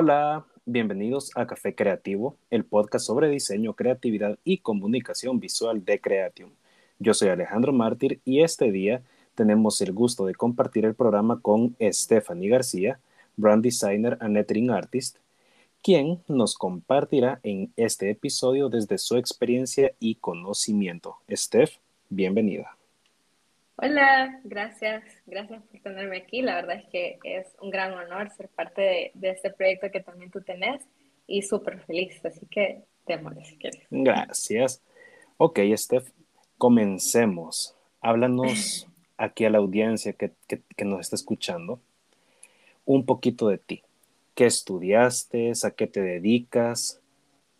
Hola, bienvenidos a Café Creativo, el podcast sobre diseño, creatividad y comunicación visual de Creatium. Yo soy Alejandro Mártir y este día tenemos el gusto de compartir el programa con Stephanie García, brand designer and lettering artist, quien nos compartirá en este episodio desde su experiencia y conocimiento. Steph, bienvenida. Hola, gracias, gracias por tenerme aquí. La verdad es que es un gran honor ser parte de, este proyecto que también tú tenés y súper feliz, así que démosle si quieres. Gracias. Ok, Steph, comencemos. Háblanos aquí a la audiencia que, nos está escuchando un poquito de ti. ¿Qué estudiaste? ¿A qué te dedicas?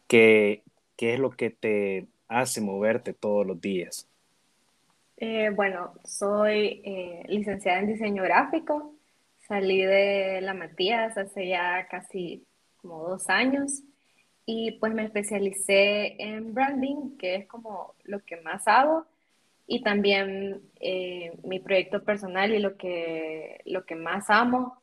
¿Qué, qué es lo que te hace moverte todos los días? Eh, bueno, soy eh, licenciada en diseño gráfico. Salí de la Matías hace ya casi como dos años y pues me especialicé en branding, que es como lo que más hago. Y también eh, mi proyecto personal y lo que, lo que más amo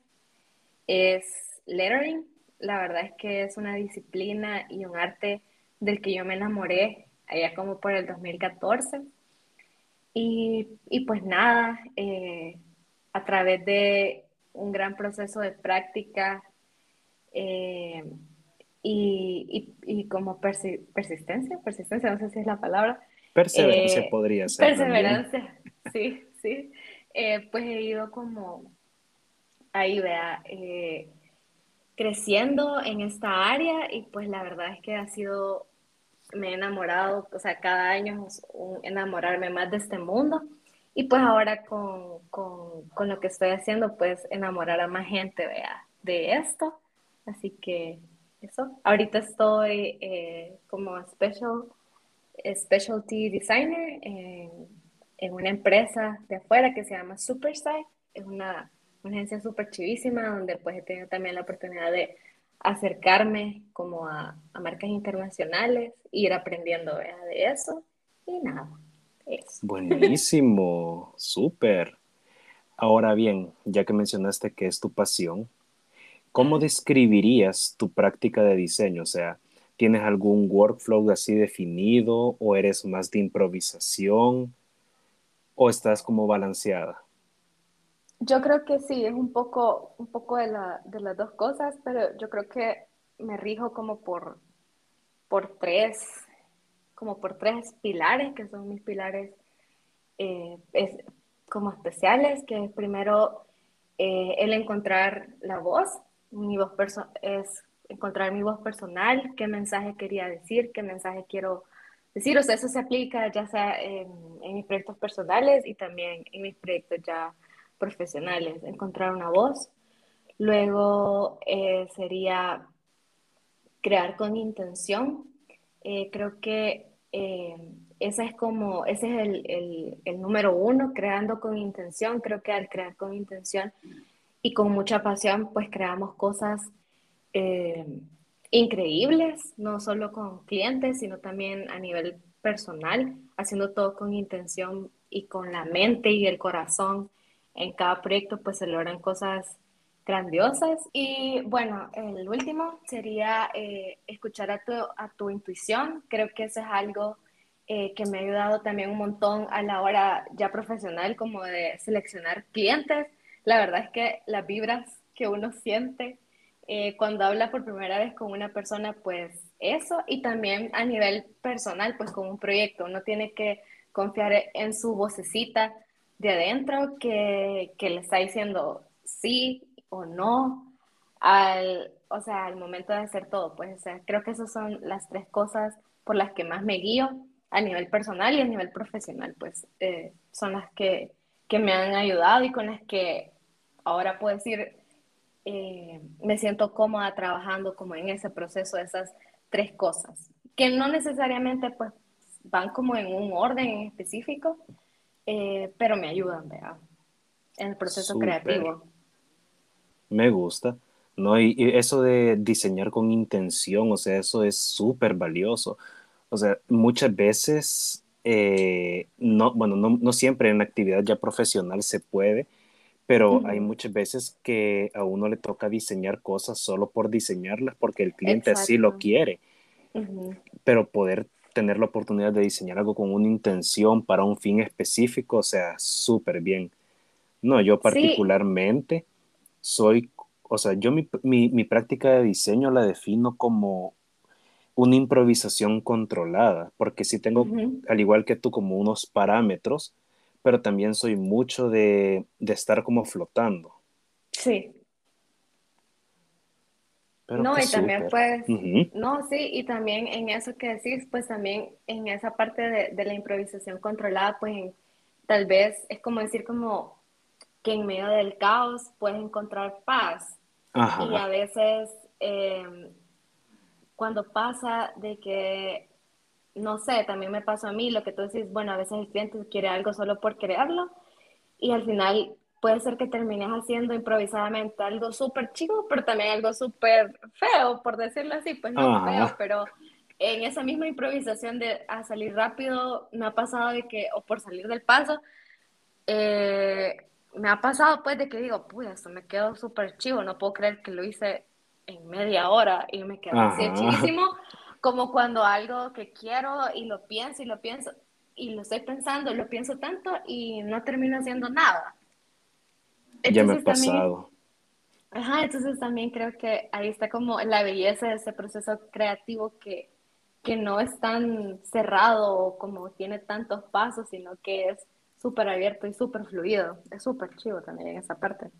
es lettering. La verdad es que es una disciplina y un arte del que yo me enamoré allá como por el 2014 y, pues nada, eh, a través de un gran proceso de práctica eh, y, como persistencia, persistencia, no sé si es la palabra. Perseverancia eh, podría ser. Perseverancia, sí, sí. pues he ido como ahí, vea, creciendo en esta área y pues la verdad es que ha sido me he enamorado, o sea, cada año es un enamorarme más de este mundo. Y pues ahora con, con, con, lo que estoy haciendo, pues enamorar a más gente vea, de esto. Así que eso. Ahorita estoy eh, como special, specialty designer en, en, una empresa de afuera que se llama Supersite. Es una, una agencia súper chivísima donde pues he tenido también la oportunidad de acercarme como a, marcas internacionales, ir aprendiendo de eso y nada. Eso. Buenísimo, súper. Ahora bien, ya que mencionaste que es tu pasión, ¿cómo describirías tu práctica de diseño? O sea, ¿tienes algún workflow así definido o eres más de improvisación o estás como balanceada? Yo creo que sí, es un poco, un poco de, la, de las dos cosas, pero yo creo que me rijo como por, por tres, como por tres pilares, que son mis pilares eh, es, como especiales, que es primero eh, el encontrar la voz, mi voz es encontrar mi voz personal, qué mensaje quería decir, qué mensaje quiero decir, o sea, eso se aplica ya sea en, en mis proyectos personales y también en mis proyectos ya profesionales, encontrar una voz. Luego eh, sería crear con intención. Eh, creo que eh, ese es como, ese es el, el, número uno, creando con intención. Creo que al crear con intención y con mucha pasión, pues creamos cosas increíbles, no solo con clientes, sino también a nivel personal, haciendo todo con intención y con la mente y el corazón en cada proyecto pues se logran cosas grandiosas. Y bueno, el último sería eh, escuchar a tu, a tu intuición. Creo que eso es algo eh, que me ha ayudado también un montón a la hora ya profesional como de seleccionar clientes. La verdad es que las vibras que uno siente eh, cuando habla por primera vez con una persona, pues eso, y también a nivel personal, pues con un proyecto, uno tiene que confiar en su vocecita de adentro que, que, le está diciendo sí o no al, o sea, al momento de hacer todo. Pues, creo que esas son las tres cosas por las que más me guío a nivel personal y a nivel profesional, pues eh, son las que, que, me han ayudado y con las que ahora puedo decir, eh, me siento cómoda trabajando como en ese proceso esas tres cosas, que no necesariamente pues van como en un orden en específico, eh, pero me ayudan, ¿verdad? En el proceso creativo. Me gusta. ¿no? Y, eso de diseñar con intención, o sea, eso es súper valioso. O sea, muchas veces, eh, no, bueno, no, siempre en actividad ya profesional se puede, pero hay muchas veces que a uno le toca diseñar cosas solo por diseñarlas porque el cliente así lo quiere. Pero poder tener la oportunidad de diseñar algo con una intención para un fin específico, o sea, súper bien. No, yo particularmente soy o sea, yo mi, mi, práctica de diseño la defino como una improvisación controlada, porque sí tengo, al igual que tú, como unos parámetros, pero también soy mucho de, de estar como flotando. Sí. No, y también pues, no, sí, y también en eso que decís, pues también en esa parte de, de la improvisación controlada, pues tal vez es como decir como que en medio del caos puedes encontrar paz. Y a veces em, cuando pasa de que, no sé, también me pasó a mí lo que tú decís, bueno, a veces el cliente quiere algo solo por crearlo y al final puede ser que termines haciendo improvisadamente algo súper chico, pero también algo súper feo, por decirlo así, pues no feo, pero en esa misma improvisación de a salir rápido, me ha pasado de que, o por salir del paso, eh, me ha pasado pues de que digo, pues esto me quedó súper chivo, no puedo creer que lo hice en media hora y me quedó así chivísimo, como cuando algo que quiero y lo pienso y lo pienso y lo estoy pensando, lo pienso tanto y no termino haciendo nada. Ya me ha pasado. ajá, entonces también creo que ahí está como la belleza de ese proceso creativo que, que no es tan cerrado como tiene tantos pasos, sino que es súper abierto y súper fluido. Es súper chido también en esa parte.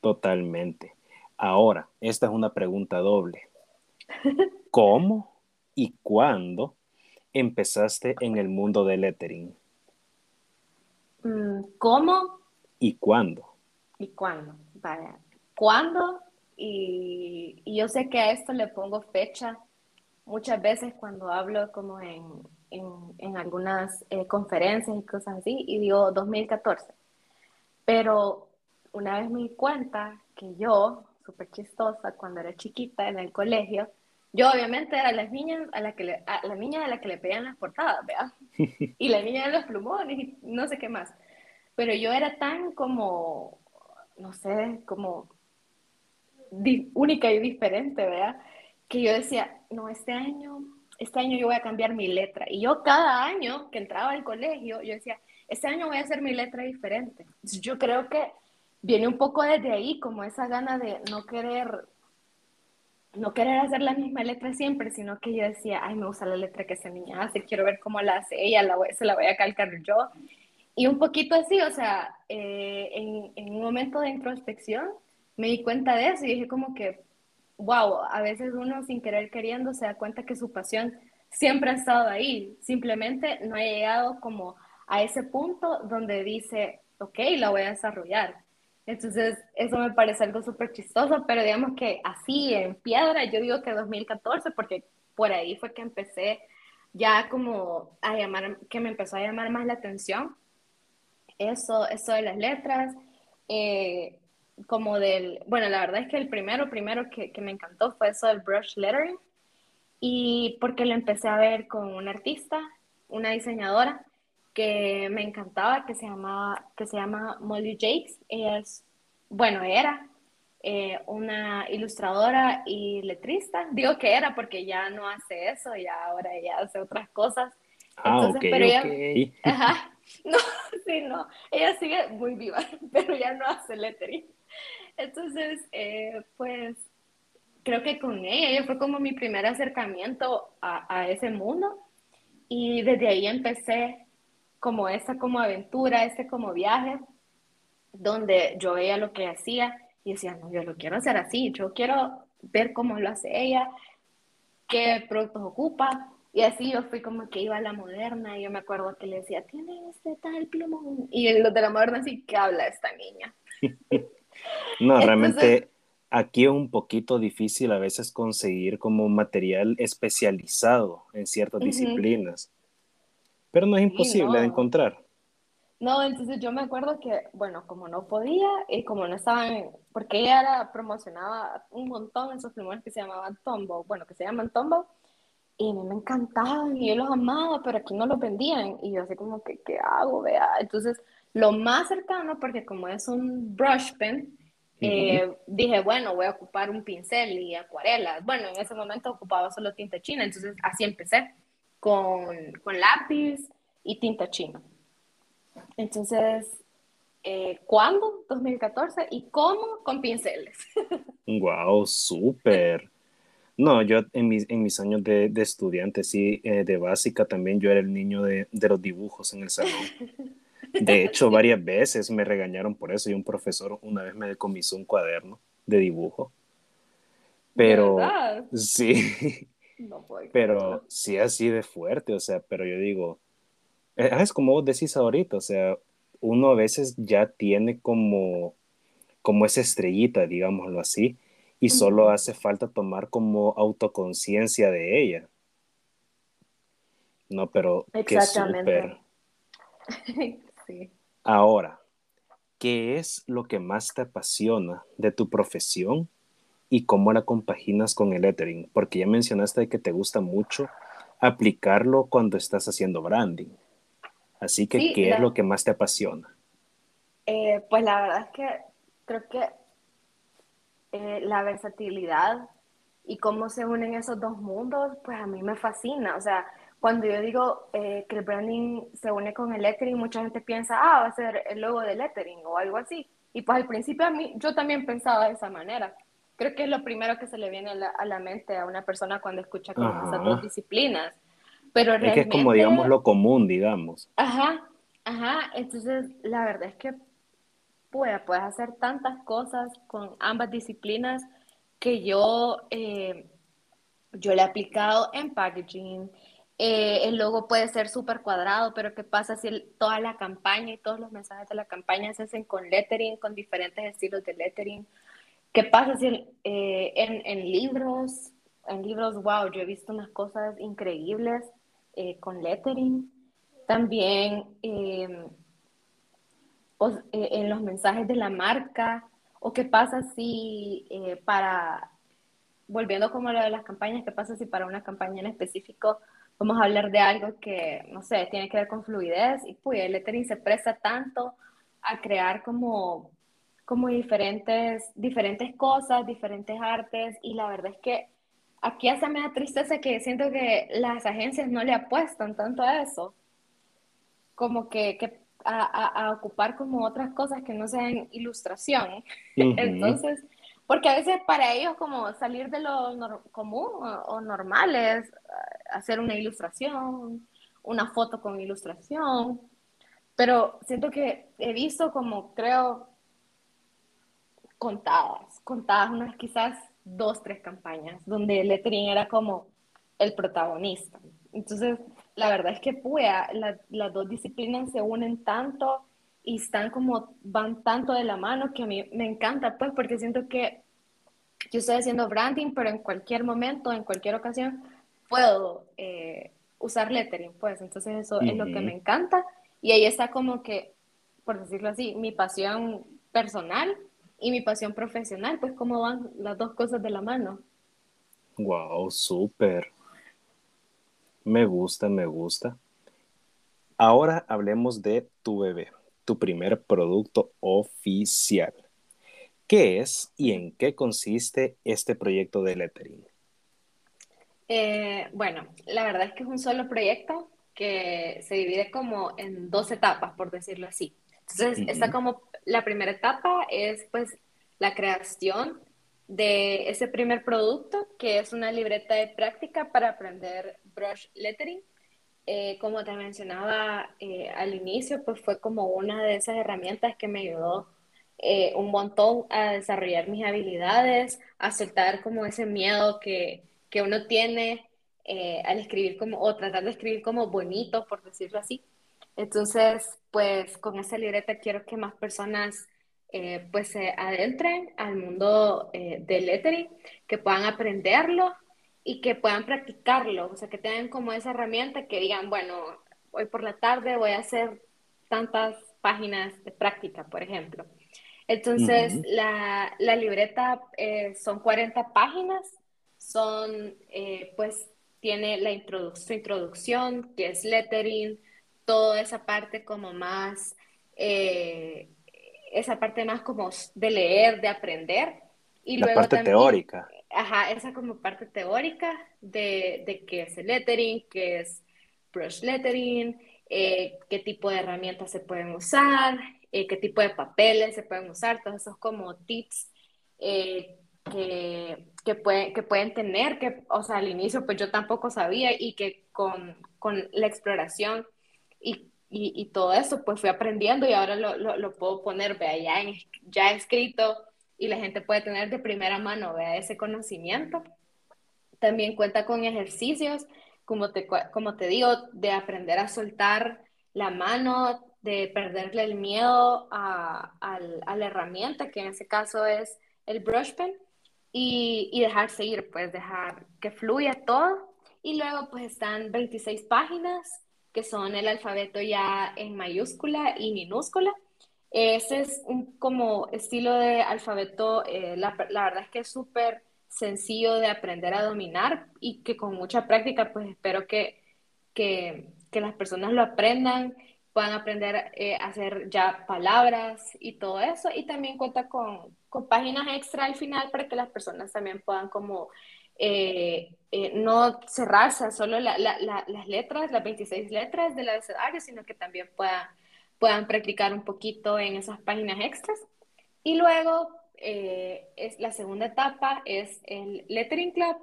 Totalmente. Ahora, esta es una pregunta doble. ¿Cómo y cuándo empezaste en el mundo del lettering? Mm, ¿Cómo? ¿Y cuándo? ¿Y cuándo? Vaya. ¿Cuándo? Y, y yo sé que a esto le pongo fecha muchas veces cuando hablo como en, en, algunas eh, conferencias y cosas así, y digo 2014. Pero una vez me di cuenta que yo, súper chistosa, cuando era chiquita en el colegio, yo obviamente era las niñas a la que le, a la niña a la que le pedían las portadas, ¿verdad? Y la niña de los plumones y no sé qué más. Pero yo era tan como, no sé, como única y diferente, ¿verdad? Que yo decía, no, este año este año yo voy a cambiar mi letra. Y yo cada año que entraba al colegio, yo decía, este año voy a hacer mi letra diferente. Yo creo que viene un poco desde ahí, como esa gana de no querer, no querer hacer la misma letra siempre, sino que yo decía, ay, me gusta la letra que esa niña hace, quiero ver cómo la hace ella, la se la voy a calcar yo. Y un poquito así, o sea, eh, en, en un momento de introspección me di cuenta de eso y dije como que, wow, a veces uno sin querer queriendo se da cuenta que su pasión siempre ha estado ahí, simplemente no ha llegado como a ese punto donde dice, ok, la voy a desarrollar. Entonces, eso me parece algo súper chistoso, pero digamos que así en piedra, yo digo que 2014, porque por ahí fue que empecé ya como a llamar, que me empezó a llamar más la atención. Eso, eso de las letras. Eh, como del, bueno, la verdad es que el primero, primero que, que, me encantó fue eso del brush lettering y porque lo empecé a ver con una artista, una diseñadora que me encantaba, que se, llamaba, que se llama Molly Jakes. Ella es, bueno, era eh, una ilustradora y letrista. Digo que era porque ya no hace eso, ya ahora ella hace otras cosas. Ah, Entonces, pero ella, ajá, no, sí, no, ella sigue muy viva, pero ya no hace lettering. Entonces, eh, pues creo que con ella, fue como mi primer acercamiento a, ese mundo y desde ahí empecé como esa como aventura, este como viaje, donde yo veía lo que hacía y decía, no, yo lo quiero hacer así, yo quiero ver cómo lo hace ella, qué productos ocupa. Y así yo fui como que iba a la moderna y yo me acuerdo que le decía, tiene este tal plumón. Y los de la moderna así, ¿qué habla esta niña? No, realmente Aquí es un poquito difícil a veces conseguir como material especializado en ciertas disciplinas, pero no es imposible de encontrar. No, entonces yo me acuerdo que, bueno, como no podía y como no estaban, porque ella era, promocionaba un montón esos plumones que se llamaban Tombow, bueno, que se llaman Tombow, y a mí me encantaban y yo los amaba, pero aquí no los vendían. Y yo así como que, ¿qué hago? Vea. Entonces, lo más cercano, porque como es un brush pen, eh, dije, bueno, voy a ocupar un pincel y acuarelas. Bueno, en ese momento ocupaba solo tinta china, entonces así empecé, con, con lápiz y tinta china. Entonces, eh, ¿cuándo? 2014. ¿Y cómo? Con pinceles. ¡Wow! ¡Súper! No, yo en mis, en mis años de, de estudiante, sí, eh, de básica también, yo era el niño de, de los dibujos en el salón. De hecho, varias veces me regañaron por eso y un profesor una vez me decomisó un cuaderno de dibujo. Pero sí, no pero sí así de fuerte, o sea, pero yo digo, eh, es como vos decís ahorita, o sea, uno a veces ya tiene como, como esa estrellita, digámoslo así, y solo hace falta tomar como autoconciencia de ella. No, pero qué súper. sí. Ahora, ¿qué es lo que más te apasiona de tu profesión y cómo la compaginas con el lettering? Porque ya mencionaste que te gusta mucho aplicarlo cuando estás haciendo branding. Así que, ¿qué es lo que más te apasiona? Eh, pues la verdad es que creo que eh, la versatilidad y cómo se unen esos dos mundos, pues a mí me fascina. O sea, cuando yo digo eh, que el branding se une con el lettering, mucha gente piensa, ah, va a ser el logo de lettering o algo así. Y pues al principio a mí, yo también pensaba de esa manera. Creo que es lo primero que se le viene a la, mente a una persona cuando escucha como esas dos disciplinas. Pero realmente... Es que es como, digamos, lo común, digamos. Ajá, ajá. Entonces, la verdad es que puedes hacer tantas cosas con ambas disciplinas que yo, eh, yo le he aplicado en packaging. Eh, el logo puede ser súper cuadrado, pero ¿qué pasa si toda la campaña y todos los mensajes de la campaña se hacen con lettering, con diferentes estilos de lettering? ¿Qué pasa si eh, en, en, libros, en libros, wow, yo he visto unas cosas increíbles con lettering? También eh, en los mensajes de la marca? ¿O qué pasa si eh, para, volviendo como lo de las campañas, qué pasa si para una campaña en específico vamos a hablar de algo que, no sé, tiene que ver con fluidez y pues el lettering se presta tanto a crear como, como diferentes, diferentes cosas, diferentes artes y la verdad es que aquí hace me da tristeza que siento que las agencias no le apuestan tanto a eso. Como que, que a, ocupar como otras cosas que no sean ilustración. Entonces, porque a veces para ellos como salir de lo común o, normal es eh, hacer una ilustración, una foto con ilustración, pero siento que he visto como creo contadas, contadas unas quizás dos, tres campañas, donde lettering era como el protagonista. Entonces, la verdad es que puya, las dos disciplinas se unen tanto y están como, van tanto de la mano que a mí me encanta, pues, porque siento que yo estoy haciendo branding, pero en cualquier momento, en cualquier ocasión, puedo eh, usar lettering, pues, entonces eso es lo que me encanta. Y ahí está como que, por decirlo así, mi pasión personal y mi pasión profesional, pues, cómo van las dos cosas de la mano. Wow, súper. Me gusta, me gusta. Ahora hablemos de tu bebé, tu primer producto oficial. ¿Qué es y en qué consiste este proyecto de lettering? Eh, bueno, la verdad es que es un solo proyecto que se divide como en dos etapas, por decirlo así. Entonces, está como la primera etapa es pues la creación de ese primer producto, que es una libreta de práctica para aprender brush lettering. Eh, como te mencionaba eh, al inicio, pues fue como una de esas herramientas que me ayudó eh, un montón a desarrollar mis habilidades, a soltar como ese miedo que, que uno tiene al escribir como, o tratar de escribir como bonito, por decirlo así. Entonces, pues con esa libreta quiero que más personas eh, pues se adentren al mundo eh, del lettering, que puedan aprenderlo y que puedan practicarlo, o sea, que tengan como esa herramienta que digan, bueno, hoy por la tarde voy a hacer tantas páginas de práctica, por ejemplo. Entonces, la, la, libreta eh, son 40 páginas, son, eh, pues, tiene la introducción, que es lettering, toda esa parte como más, eh, esa parte más como de leer, de aprender. Y la parte teórica. Ajá, esa como parte teórica de, de qué es el lettering, qué es brush lettering, eh, qué tipo de herramientas se pueden usar, eh, qué tipo de papeles se pueden usar, todos esos como tips eh, que, que, que pueden tener, que, o sea, al inicio pues yo tampoco sabía y que con, con la exploración y, y, y, todo eso pues fui aprendiendo y ahora lo, lo, lo puedo poner, vea, ya, en, ya escrito y la gente puede tener de primera mano, vea, ese conocimiento. También cuenta con ejercicios, como te, como te digo, de aprender a soltar la mano, de perderle el miedo a, a, la herramienta, que en ese caso es el brush pen, y, y dejar seguir, pues dejar que fluya todo. Y luego pues están 26 páginas que son el alfabeto ya en mayúscula y minúscula. Ese es un como estilo de alfabeto, eh, la, la, verdad es que es súper sencillo de aprender a dominar y que con mucha práctica pues espero que, que, que las personas lo aprendan, puedan aprender eh, a hacer ya palabras y todo eso. Y también cuenta con, con páginas extra al final para que las personas también puedan como eh, no cerrarse solo la, la, las letras, las 26 letras del abecedario, sino que también puedan puedan practicar un poquito en esas páginas extras. Y luego, eh, es, la segunda etapa es el Lettering Club,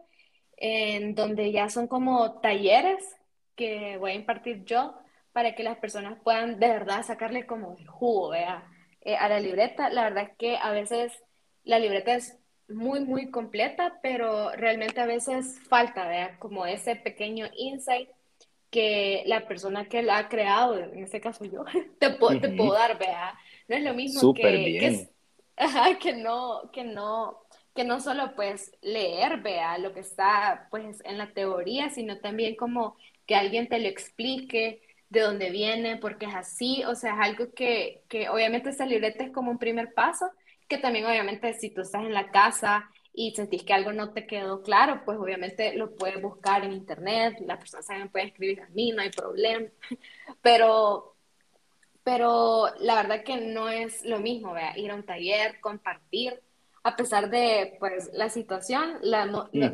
en donde ya son como talleres que voy a impartir yo para que las personas puedan de verdad sacarle como el jugo eh, a la libreta. La verdad es que a veces la libreta es muy, muy completa, pero realmente a veces falta, ¿vea? como ese pequeño insight que la persona que la ha creado, en este caso yo, te, te puedo dar, vea. No es lo mismo que, que, que, no, que no, que no solo pues leer, vea, lo que está pues en la teoría, sino también como que alguien te lo explique de dónde viene, porque es así, o sea, es algo que, que obviamente esta libreta es como un primer paso, que también obviamente si tú estás en la casa y sentís que algo no te quedó claro, pues obviamente lo puedes buscar en internet, la persona también puede escribir a mí, no hay problema, pero, pero la verdad que no es lo mismo, vea, ir a un taller, compartir, a pesar de pues la situación, la,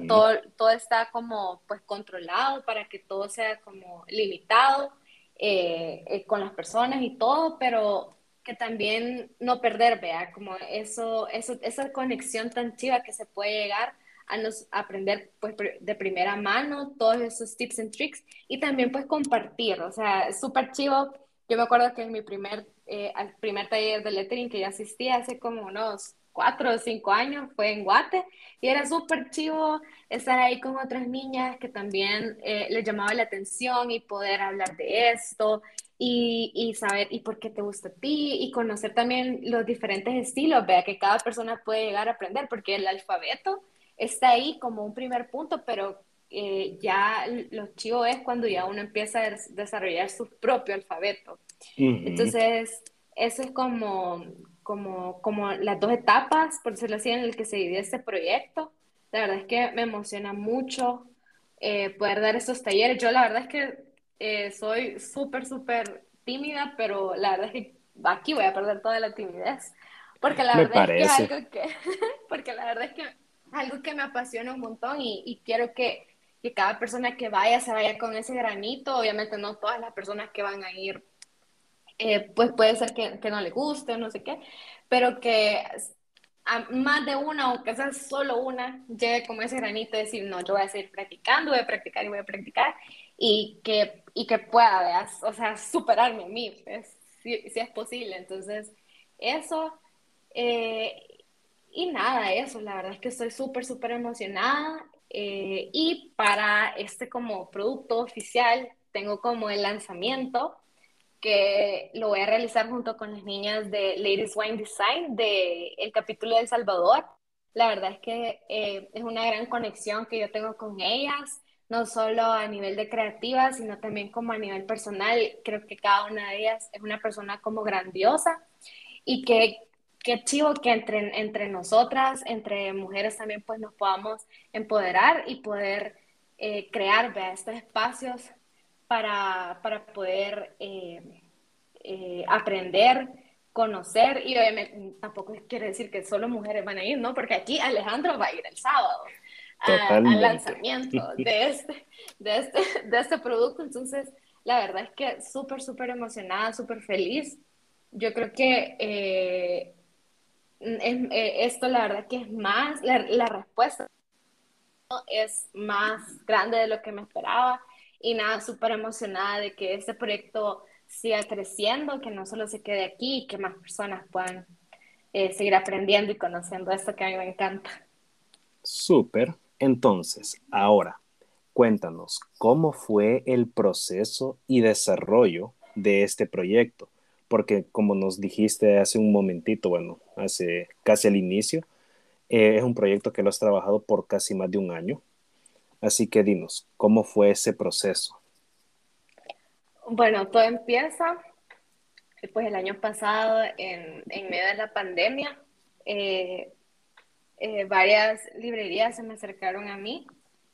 todo, todo está como pues controlado para que todo sea como limitado eh, eh, con las personas y todo, pero que también no perder, vea, como eso, eso, esa conexión tan chiva que se puede llegar a nos aprender pues de primera mano todos esos tips and tricks y también pues compartir, o sea, súper chivo. Yo me acuerdo que en mi primer, eh, al primer taller de lettering que ya asistí hace como unos cuatro o cinco años, fue en Guate, y era súper chivo estar ahí con otras niñas que también eh, les llamaba la atención y poder hablar de esto y, y, saber y por qué te gusta a ti y conocer también los diferentes estilos, vea que cada persona puede llegar a aprender, porque el alfabeto está ahí como un primer punto, pero eh, ya lo chivo es cuando ya uno empieza a desarrollar su propio alfabeto. Entonces, eso es como, como, como las dos etapas, por decirlo así, en el que se divide este proyecto. La verdad es que me emociona mucho eh, poder dar estos talleres. Yo la verdad es que eh, soy súper, súper tímida, pero la verdad es que aquí voy a perder toda la timidez. Porque la verdad es que algo que, porque la verdad es que algo que me apasiona un montón y, y quiero que, que, cada persona que vaya se vaya con ese granito. Obviamente no todas las personas que van a ir, eh, pues puede ser que, que, no le guste o no sé qué, pero que a más de una, aunque sea solo una, llegue como ese granito de decir, no, yo voy a seguir practicando, voy a practicar y voy a practicar y que, y que pueda, veas, o sea, superarme a mí, pues, si, es posible. Entonces, eso, eh, y nada, eso, la verdad es que estoy súper, súper emocionada. Eh, y para este como producto oficial, tengo como el lanzamiento que lo voy a realizar junto con las niñas de Ladies Wine Design del el capítulo de El Salvador. La verdad es que eh, es una gran conexión que yo tengo con ellas, no solo a nivel de creativa, sino también como a nivel personal. Creo que cada una de ellas es una persona como grandiosa y que qué chivo que entre, entre nosotras, entre mujeres también, pues nos podamos empoderar y poder eh, crear estos espacios para, para poder eh, eh, aprender, conocer y obviamente tampoco quiere decir que solo mujeres van a ir, ¿no? Porque aquí Alejandro va a ir el sábado al lanzamiento de este, de, este, de este producto, entonces la verdad es que súper, súper emocionada, súper feliz. Yo creo que eh, esto la verdad que es más, la, la respuesta es más grande de lo que me esperaba y nada, súper emocionada de que este proyecto siga creciendo, que no solo se quede aquí, que más personas puedan eh, seguir aprendiendo y conociendo esto que a mí me encanta. Súper. Entonces, ahora, cuéntanos, ¿cómo fue el proceso y desarrollo de este proyecto? Porque como nos dijiste hace un momentito, bueno, hace casi al inicio, eh, es un proyecto que lo has trabajado por casi más de un año. Así que dinos, ¿cómo fue ese proceso? Bueno, todo empieza pues el año pasado en, en medio de la pandemia. Eh, eh, varias librerías se me acercaron a mí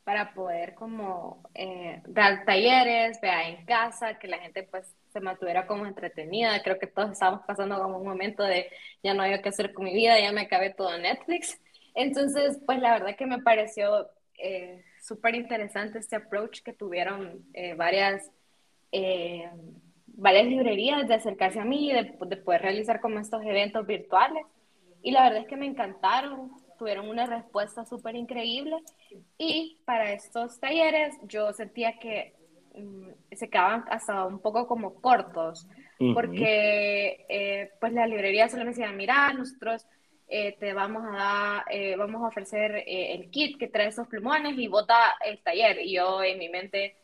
para poder como eh, dar talleres, vea en casa, que la gente pues se mantuviera como entretenida. Creo que todos estábamos pasando como un momento de ya no hay qué hacer con mi vida, ya me acabé todo Netflix. Entonces, pues la verdad que me pareció súper interesante este approach que tuvieron eh, varias, eh, varias librerías de acercarse a mí, de, de, poder realizar como estos eventos virtuales. Y la verdad es que me encantaron, tuvieron una respuesta súper increíble. Y para estos talleres yo sentía que um, se quedaban hasta un poco como cortos, uh -huh. porque pues la librería solo me decía, mira, nosotros eh, te vamos a dar, eh, vamos a ofrecer eh, el kit que trae esos plumones y bota el taller. Y yo en mi mente,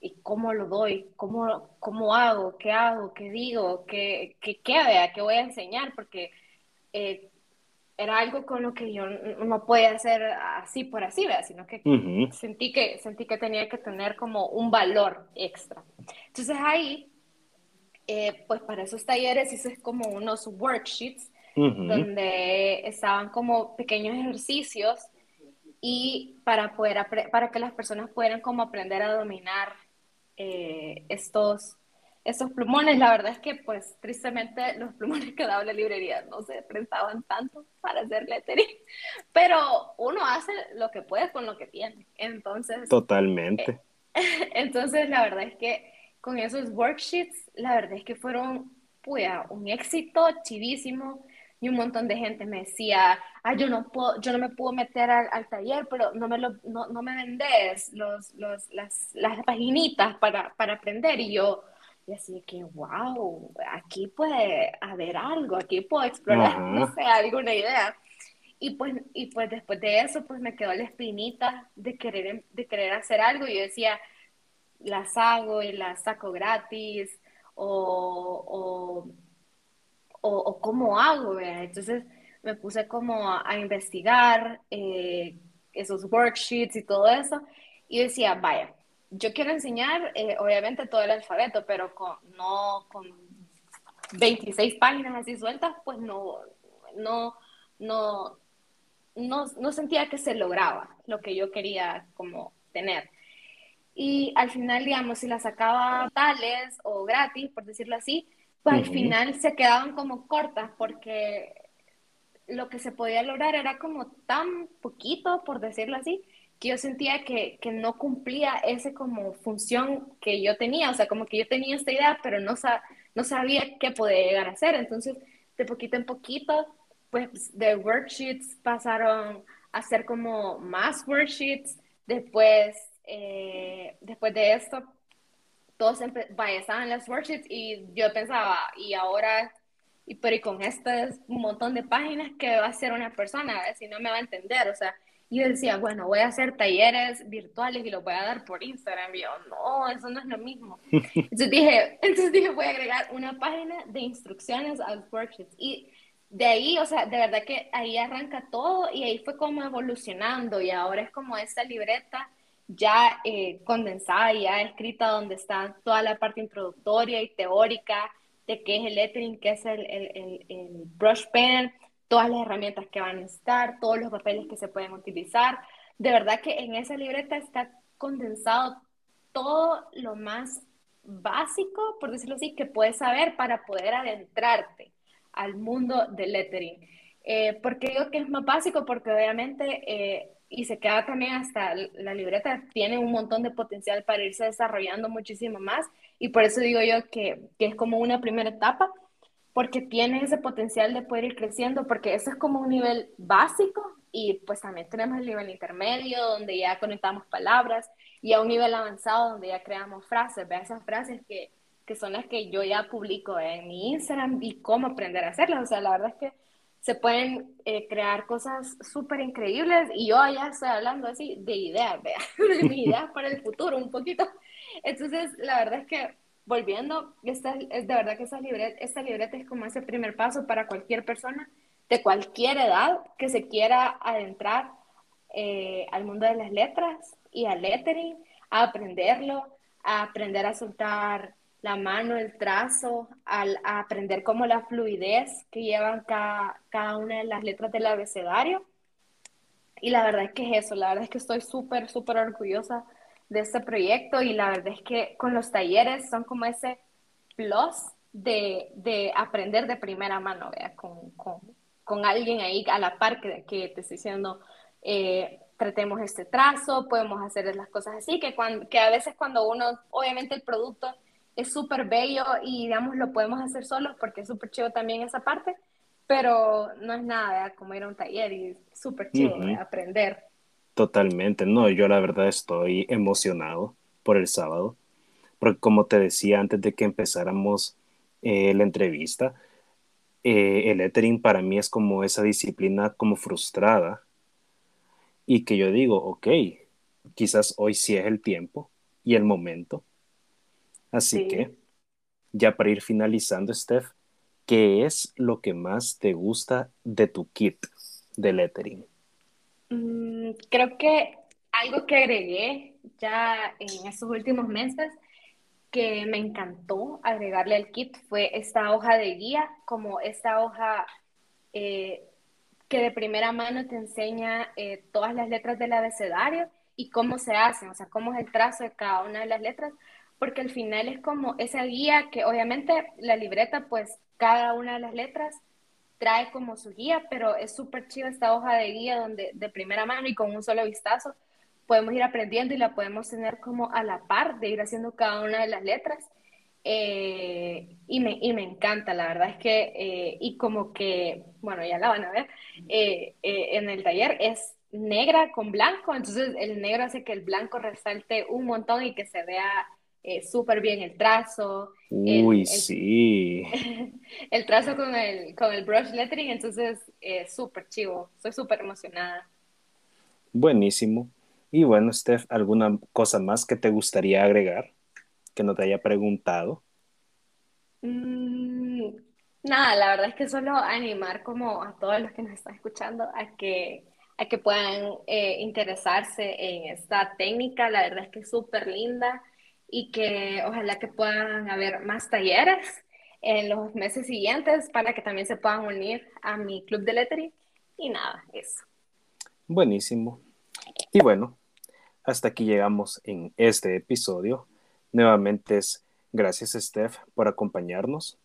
¿y cómo lo doy? ¿Cómo, cómo hago? ¿Qué hago? ¿Qué digo? ¿Qué, qué, qué, vea? ¿Qué voy a enseñar? Porque eh, era algo con lo que yo no podía hacer así por así, ¿vea? sino que, uh -huh. sentí que sentí que tenía que tener como un valor extra. Entonces ahí, eh, pues para esos talleres hice como unos worksheets Uh -huh. donde estaban como pequeños ejercicios y para, poder para que las personas pudieran como aprender a dominar eh, estos, estos plumones. La verdad es que pues tristemente los plumones que daba la librería no se prestaban tanto para hacer lettering, pero uno hace lo que puede con lo que tiene. Entonces... Totalmente. Eh, entonces la verdad es que con esos worksheets, la verdad es que fueron puya, un éxito chivísimo y un montón de gente me decía, ah, yo no puedo, yo no me puedo meter al, al taller, pero no me, lo, no, no, me vendes los, los, las, las paginitas para, para aprender. Y yo, y así que, wow, aquí puede haber algo, aquí puedo explorar, uh -huh. no sé, alguna idea. Y pues, y pues después de eso, pues me quedó la espinita de querer, de querer hacer algo. Y yo decía, las hago y las saco gratis, o, o o, o cómo hago, ¿verdad? Entonces me puse como a, a investigar eh, esos worksheets y todo eso y decía, vaya, yo quiero enseñar eh, obviamente todo el alfabeto, pero con, no con 26 páginas así sueltas, pues no, no, no, no, no sentía que se lograba lo que yo quería como tener. Y al final, digamos, si la sacaba tales o gratis, por decirlo así, pues al final se quedaban como cortas porque lo que se podía lograr era como tan poquito, por decirlo así, que yo sentía que, que no cumplía ese como función que yo tenía, o sea, como que yo tenía esta idea, pero no, sa no sabía qué podía llegar a hacer. Entonces, de poquito en poquito, pues de worksheets pasaron a ser como más worksheets. Después, eh, después de esto, todos estaban las worksheets y yo pensaba, y ahora, y, pero y con este montón de páginas, ¿qué va a hacer una persona? Si no me va a entender, o sea, Y yo decía, bueno, voy a hacer talleres virtuales y los voy a dar por Instagram. Y yo, no, eso no es lo mismo. Entonces dije, entonces dije, voy a agregar una página de instrucciones a los workshops. Y de ahí, o sea, de verdad que ahí arranca todo y ahí fue como evolucionando y ahora es como esta libreta ya eh, condensada, ya escrita donde está toda la parte introductoria y teórica de qué es el lettering, qué es el, el, el, brush pen, todas las herramientas que van a estar, todos los papeles que se pueden utilizar. De verdad que en esa libreta está condensado todo lo más básico, por decirlo así, que puedes saber para poder adentrarte al mundo del lettering. Eh, ¿Por qué digo que es más básico? Porque obviamente, eh, y se queda también hasta la libreta, tiene un montón de potencial para irse desarrollando muchísimo más, y por eso digo yo que, que es como una primera etapa, porque tiene ese potencial de poder ir creciendo, porque eso es como un nivel básico, y pues también tenemos el nivel intermedio, donde ya conectamos palabras, y a un nivel avanzado, donde ya creamos frases, ve esas frases que que son las que yo ya publico en mi Instagram y cómo aprender a hacerlas. O sea, la verdad es que se pueden eh, crear cosas súper increíbles y yo ya estoy hablando así de ideas, vea, de mis ideas para el futuro un poquito. Entonces, la verdad es que volviendo, esta, es de verdad que esta libreta, esta libreta es como ese primer paso para cualquier persona de cualquier edad que se quiera adentrar eh, al mundo de las letras y al lettering, a aprenderlo, a aprender a soltar la mano, el trazo, al aprender como la fluidez que llevan cada, cada una de las letras del abecedario. Y la verdad es que es eso, la verdad es que estoy súper, súper orgullosa de este proyecto y la verdad es que con los talleres son como ese plus de, de aprender de primera mano, ¿vea? Con, con, con, alguien ahí a la par que, que te estoy diciendo, eh, tratemos este trazo, podemos hacer las cosas así, que, cuando, que a veces cuando uno, obviamente el producto es súper bello y digamos lo podemos hacer solos porque es súper chido también esa parte, pero no es nada como ir a un taller y súper chido aprender. Totalmente, no, yo la verdad estoy emocionado por el sábado, porque como te decía antes de que empezáramos eh, la entrevista, eh, el lettering para mí es como esa disciplina como frustrada y que yo digo, ok, quizás hoy sí es el tiempo y el momento Así que, ya para ir finalizando, Steph, ¿qué es lo que más te gusta de tu kit de lettering? Mm, creo que algo que agregué ya en estos últimos meses que me encantó agregarle al kit fue esta hoja de guía, como esta hoja eh, que de primera mano te enseña eh, todas las letras del abecedario y cómo se hacen, o sea, cómo es el trazo de cada una de las letras, porque al final es como esa guía que obviamente la libreta, pues cada una de las letras trae como su guía, pero es súper chido esta hoja de guía donde de primera mano y con un solo vistazo podemos ir aprendiendo y la podemos tener como a la par de ir haciendo cada una de las letras. Eh, y, me, y me encanta, la verdad es que, eh, y como que, bueno, ya la van a ver, eh, en el taller es negra con blanco, entonces el negro hace que el blanco resalte un montón y que se vea eh, súper bien el trazo. Uy, sí. El trazo con el, con el brush lettering, entonces eh, súper chivo, estoy súper emocionada. Buenísimo. Y bueno, Steph, ¿alguna cosa más que te gustaría agregar que no te haya preguntado? Mm, nada, la verdad es que solo animar como a todos los que nos están escuchando a que, a que puedan eh, interesarse en esta técnica, la verdad es que es súper linda y que ojalá que puedan haber más talleres en los meses siguientes para que también se puedan unir a mi club de lettering y nada, eso. Buenísimo. Y bueno, hasta aquí llegamos en este episodio. Nuevamente es gracias Steph por acompañarnos.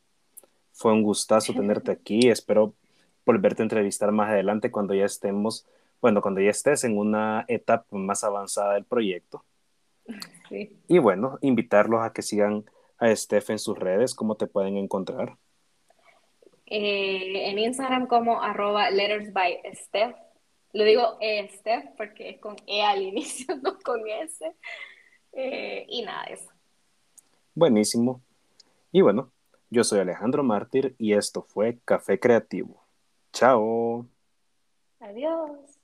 Fue un gustazo tenerte aquí. Espero volverte a entrevistar más adelante cuando ya estemos, bueno, cuando ya estés en una etapa más avanzada del proyecto. Y bueno, invitarlos a que sigan a Steph en sus redes, ¿cómo te pueden encontrar? Eh, en Instagram como arroba letters by Steph. Lo digo e Steph porque es con E al inicio, no con S. Eh, y nada, eso. Buenísimo. Y bueno, yo soy Alejandro Mártir y esto fue Café Creativo. Chao. Adiós.